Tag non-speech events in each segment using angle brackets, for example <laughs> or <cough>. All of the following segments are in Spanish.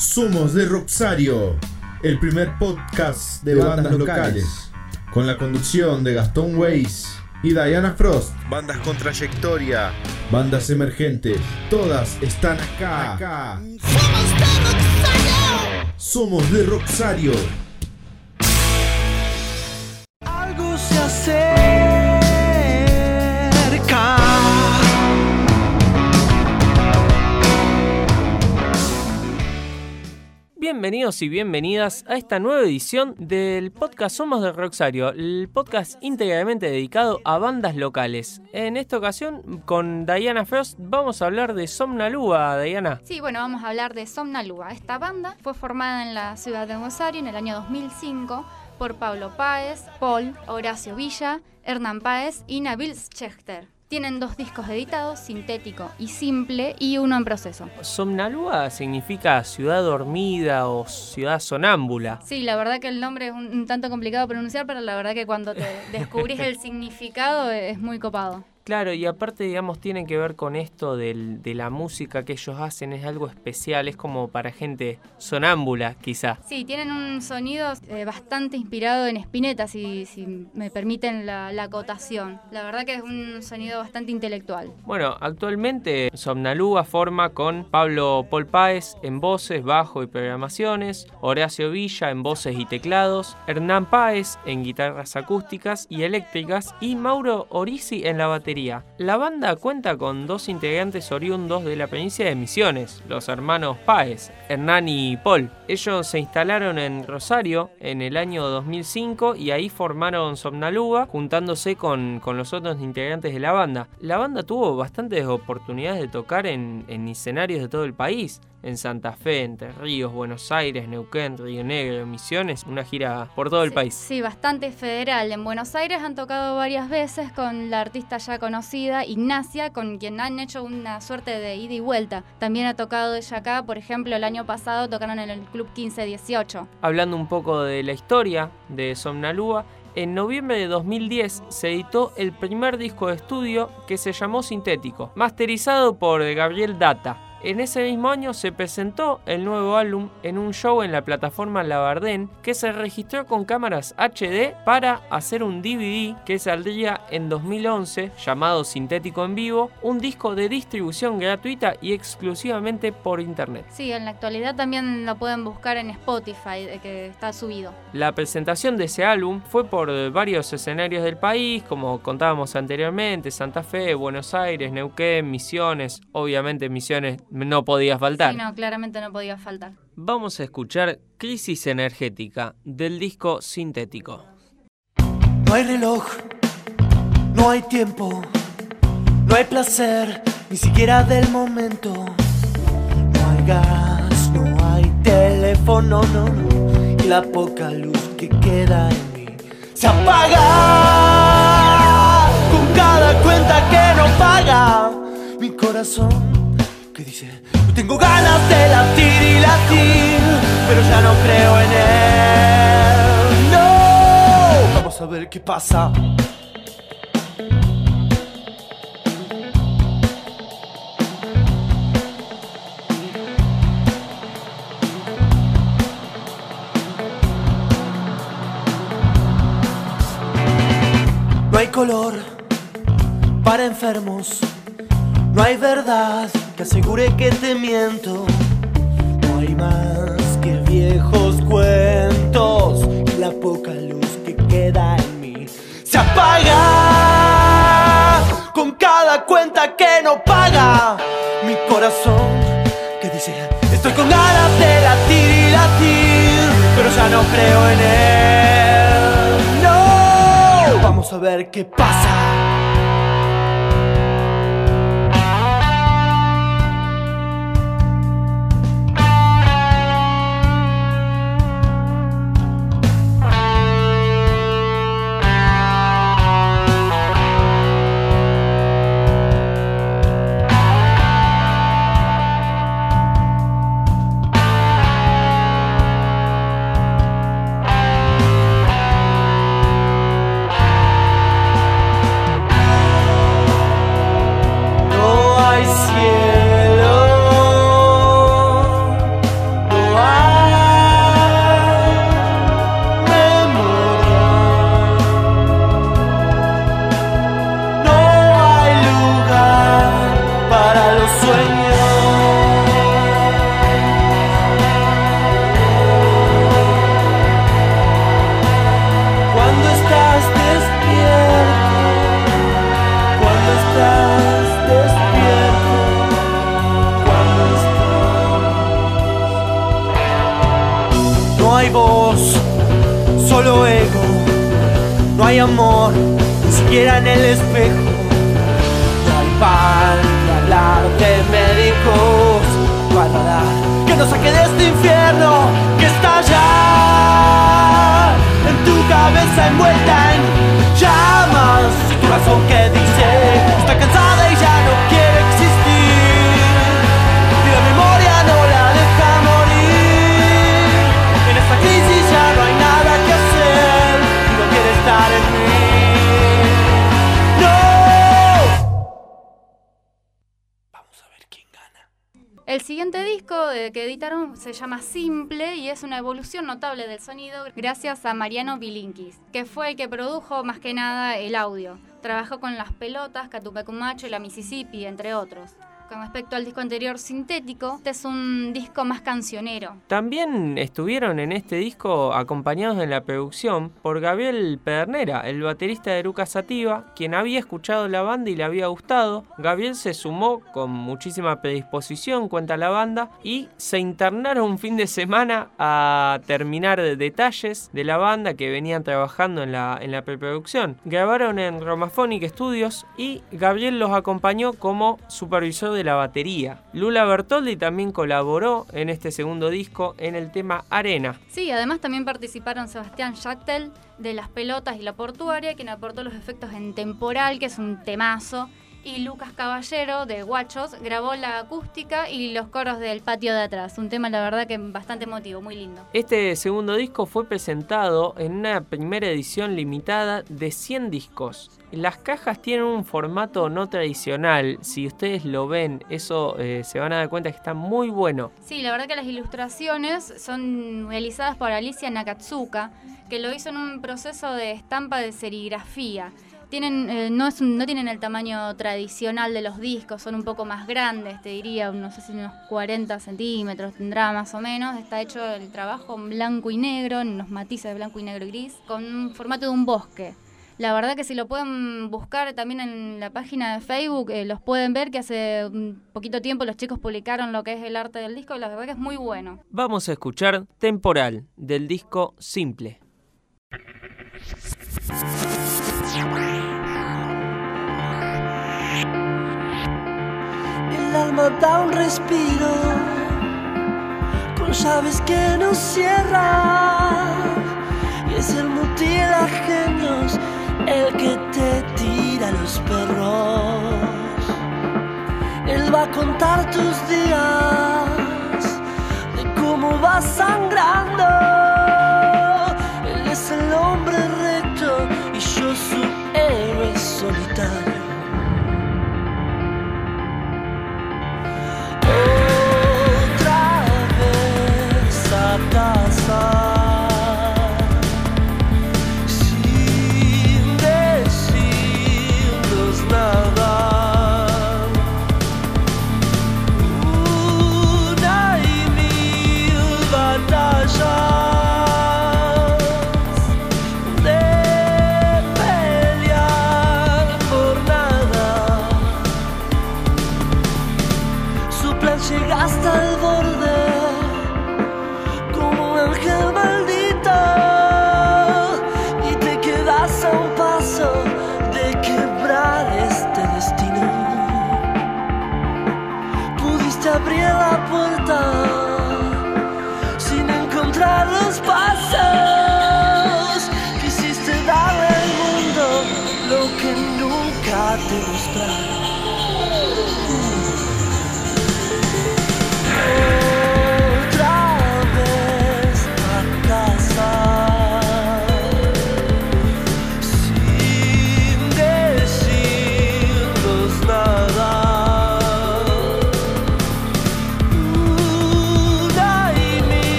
Somos de Roxario, el primer podcast de, bandas, locales, con la conducción de Gastón Weiss y Diana Frost. Bandas con trayectoria, bandas emergentes, todas están acá. Somos de Roxario. Algo se acerca. Bienvenidos y bienvenidas a esta nueva edición del podcast Somos de Roxario, el podcast íntegramente dedicado a bandas locales. En esta ocasión, con Diana Frost, vamos a hablar de Somnalúa, Diana. Sí, bueno, vamos a hablar de Somnalúa. Esta banda fue formada en la ciudad de Rosario en el año 2005 por Pablo Páez, Paul, Horacio Villa, Hernán Páez y Nabil Schechter. Tienen dos discos editados, sintético y simple, y uno en proceso. Somnalúa significa ciudad dormida o ciudad sonámbula. Sí, la verdad que el nombre es un, un tanto complicado de pronunciar, pero la verdad que cuando te <laughs> descubrís el significado es muy copado. Claro, y aparte, digamos, tiene que ver con esto del- de la música que ellos hacen, es algo especial, es como para gente sonámbula, quizá. Sí, tienen un sonido eh, bastante inspirado en Spinetta, si, si me permiten la, la acotación. La verdad que es un sonido bastante intelectual. Bueno, actualmente Somnalúa forma con Pablo Paul Páez en voces, bajo y programaciones, Horacio Villa en voces y teclados, Hernán Páez en guitarras acústicas y eléctricas y Mauro Orisi en la batería. La banda cuenta con dos integrantes oriundos de la provincia de Misiones, los hermanos Páez, Hernán y Paul. Ellos se instalaron en Rosario en el año 2005 y ahí formaron Somnalúa juntándose con, con los otros integrantes de la banda. La banda tuvo bastantes oportunidades de tocar en, en escenarios de todo el país. En Santa Fe, Entre Ríos, Buenos Aires, Neuquén, Río Negro, Misiones, una gira por todo el Sí, país. Sí, bastante federal. En Buenos Aires han tocado varias veces con la artista ya conocida, Ignacia, con quien han hecho una suerte de ida y vuelta. También ha tocado ella acá, por ejemplo, el año pasado tocaron en el Club 1518. Hablando un poco de la historia de Somnalúa, en noviembre de 2010 se editó el primer disco de estudio que se llamó Sintético, masterizado por Gabriel Data. En ese mismo año se presentó el nuevo álbum en un show en la plataforma Labardén que se registró con cámaras HD para hacer un DVD que saldría en 2011 llamado Sintético en Vivo, un disco de distribución gratuita y exclusivamente por internet. Sí, en la actualidad también lo pueden buscar en Spotify, que está subido. La presentación de ese álbum fue por varios escenarios del país, como contábamos anteriormente, Santa Fe, Buenos Aires, Neuquén, Misiones, obviamente Misiones no podía faltar. Sí, no, claramente no podía faltar. Vamos a escuchar Crisis Energética del disco Sintético. No hay reloj, no hay tiempo, no hay placer, ni siquiera del momento. No hay gas, no hay teléfono, no, no. Y la poca luz que queda en mí se apaga con cada cuenta que no paga. Mi corazón dice, "No tengo ganas de latir y latir, pero ya no creo en él. No, vamos a ver qué pasa. En él. No, vamos a ver qué pasa. Nos saque de este infierno que está allá en tu cabeza envuelta en llamas. Tu razón que dice está cansada El siguiente disco eh, que editaron se llama Simple y es una evolución notable del sonido gracias a Mariano Bilinkis, que fue el que produjo más que nada el audio. Trabajó con Las Pelotas, Catupecumacho y La Mississippi, entre otros. Con respecto al disco anterior sintético, este es un disco más cancionero. También estuvieron en este disco acompañados en la producción por Gabriel Pedernera, el baterista de Eruca Sativa, quien había escuchado la banda y le había gustado. Gabriel se sumó con muchísima predisposición, cuenta la banda, y se internaron un fin de semana a terminar detalles de la banda que venían trabajando en la, en la preproducción. Grabaron en Romaphonic Studios y Gabriel los acompañó como supervisor de la batería. Lula Bertoldi también colaboró en este segundo disco en el tema Arena. Sí, además también participaron Sebastián Schachtel de Las Pelotas y La Portuaria, quien aportó los efectos en Temporal, que es un temazo, y Lucas Caballero de Guachos grabó la acústica y los coros del patio de atrás. Un tema, la verdad, que bastante emotivo, muy lindo. Este segundo disco fue presentado en una primera edición limitada de 100 discos. Las cajas tienen un formato no tradicional. Si ustedes lo ven, eso eh, se van a dar cuenta que está muy bueno. Sí, la verdad que las ilustraciones son realizadas por Alicia Nakatsuka, que lo hizo en un proceso de estampa de serigrafía. Tienen, eh, no, es no tienen el tamaño tradicional de los discos, son un poco más grandes, te diría, no sé si unos 40 centímetros tendrá más o menos. Está hecho el trabajo en blanco y negro, en unos matices de blanco y negro y gris, con un formato de un bosque. La verdad que si lo pueden buscar también en la página de Facebook, eh, los pueden ver que hace un poquito tiempo los chicos publicaron lo que es el arte del disco y la verdad que es muy bueno. Vamos a escuchar Temporal del disco Simple. El alma da un respiro con llaves que no cierran. Y es el mutilagenos el que te tira los perros. Él va a contar tus días de cómo vas sangrando.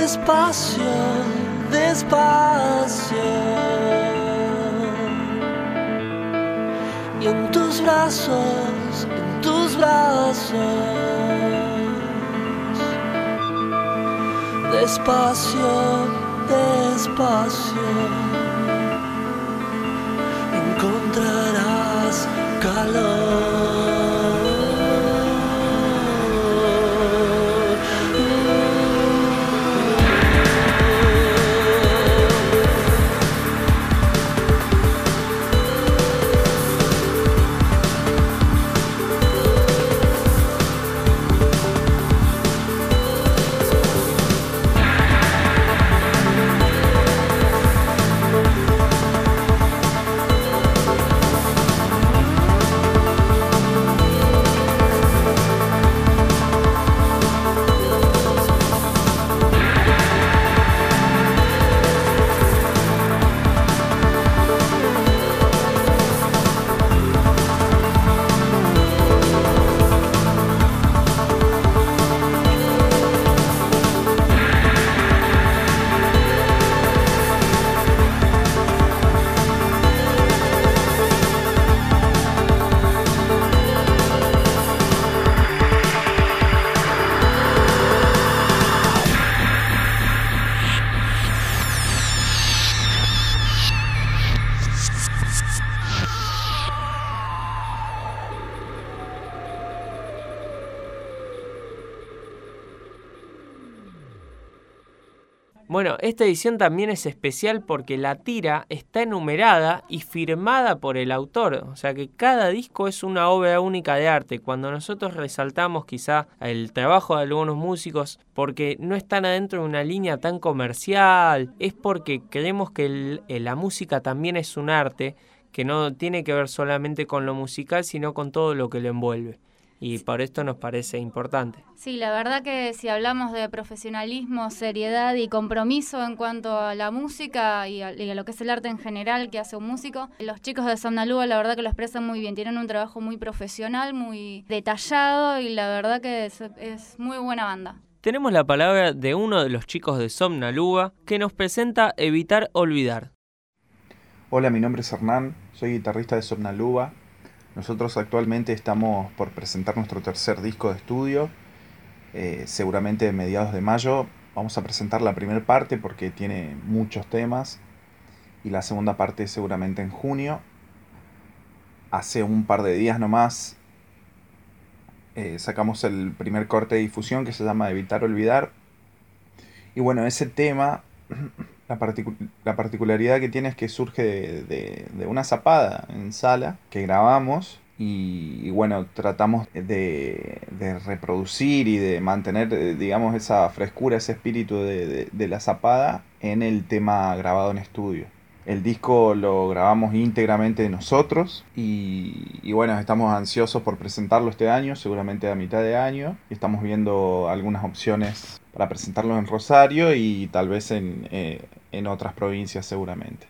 Despacio, despacio. Y en tus brazos, en tus brazos. Despacio, despacio. Encontrarás calor. Esta edición también es especial porque la tira está enumerada y firmada por el autor, o sea que cada disco es una obra única de arte. Cuando nosotros resaltamos quizá el trabajo de algunos músicos porque no están adentro de una línea tan comercial, es porque creemos que la música también es un arte que no tiene que ver solamente con lo musical, sino con todo lo que lo envuelve y por esto nos parece importante. Sí, la verdad que si hablamos de profesionalismo, seriedad y compromiso en cuanto a la música y a, lo que es el arte en general que hace un músico, los chicos de Somnalúa la verdad que lo expresan muy bien, tienen un trabajo muy profesional, muy detallado y la verdad que es, es muy buena banda. Tenemos la palabra de uno de los chicos de Somnalúa que nos presenta Evitar Olvidar. Hola, mi nombre es Hernán, soy guitarrista de Somnalúa nosotros actualmente estamos por presentar nuestro tercer disco de estudio, eh, seguramente a mediados de mayo. Vamos a presentar la primera parte porque tiene muchos temas y la segunda parte seguramente en junio. Hace un par de días nomás eh, sacamos el primer corte de difusión que se llama Evitar Olvidar. Y bueno, ese tema la, la, particularidad que tiene es que surge de, una zapada en sala que grabamos y, bueno, tratamos de, reproducir y de mantener, eh, digamos, esa frescura, ese espíritu de, la zapada en el tema grabado en estudio. El disco lo grabamos íntegramente nosotros y, y, bueno, estamos ansiosos por presentarlo este año, seguramente a mitad de año. Y estamos viendo algunas opciones para presentarlo en Rosario y tal vez en, eh, en otras provincias seguramente.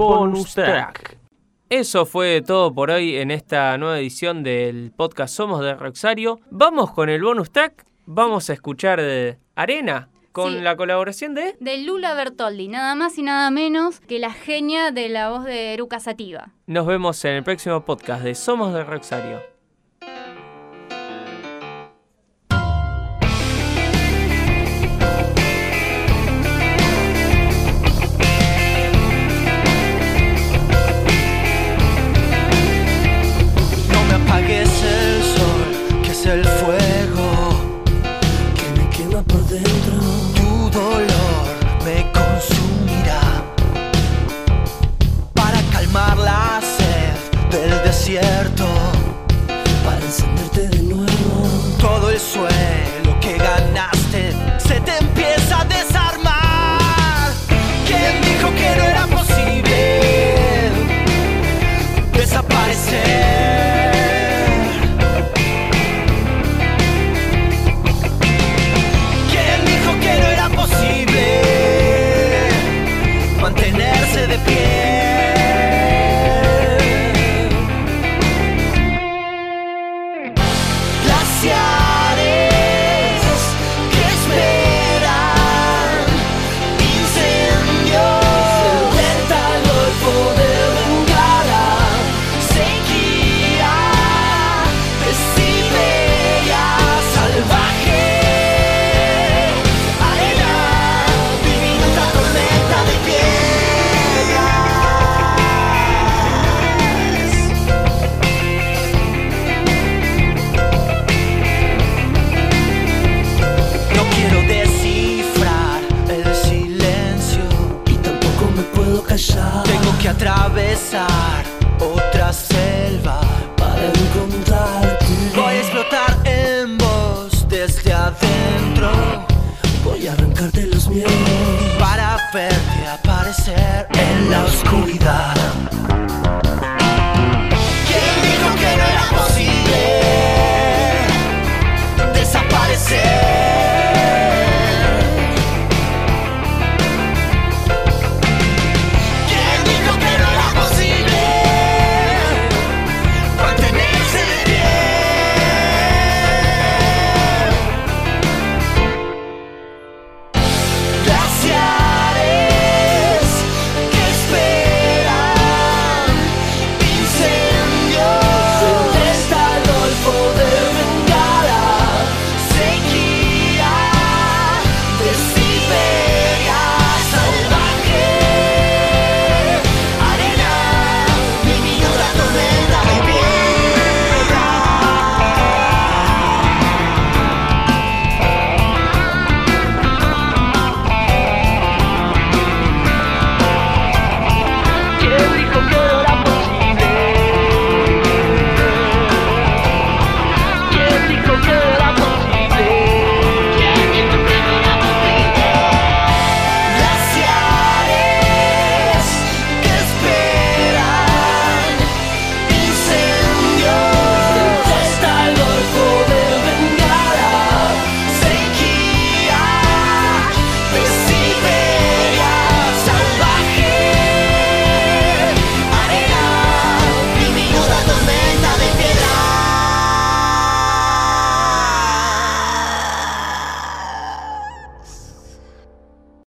bonus track. Eso fue todo por hoy en esta nueva edición del podcast Somos de Roxario. Vamos con el bonus track. Vamos a escuchar de Arena con la colaboración de... De Lula Bertoldi, nada más y nada menos que la genia de la voz de Eruca Sativa. Nos vemos en el próximo podcast de Somos de Roxario.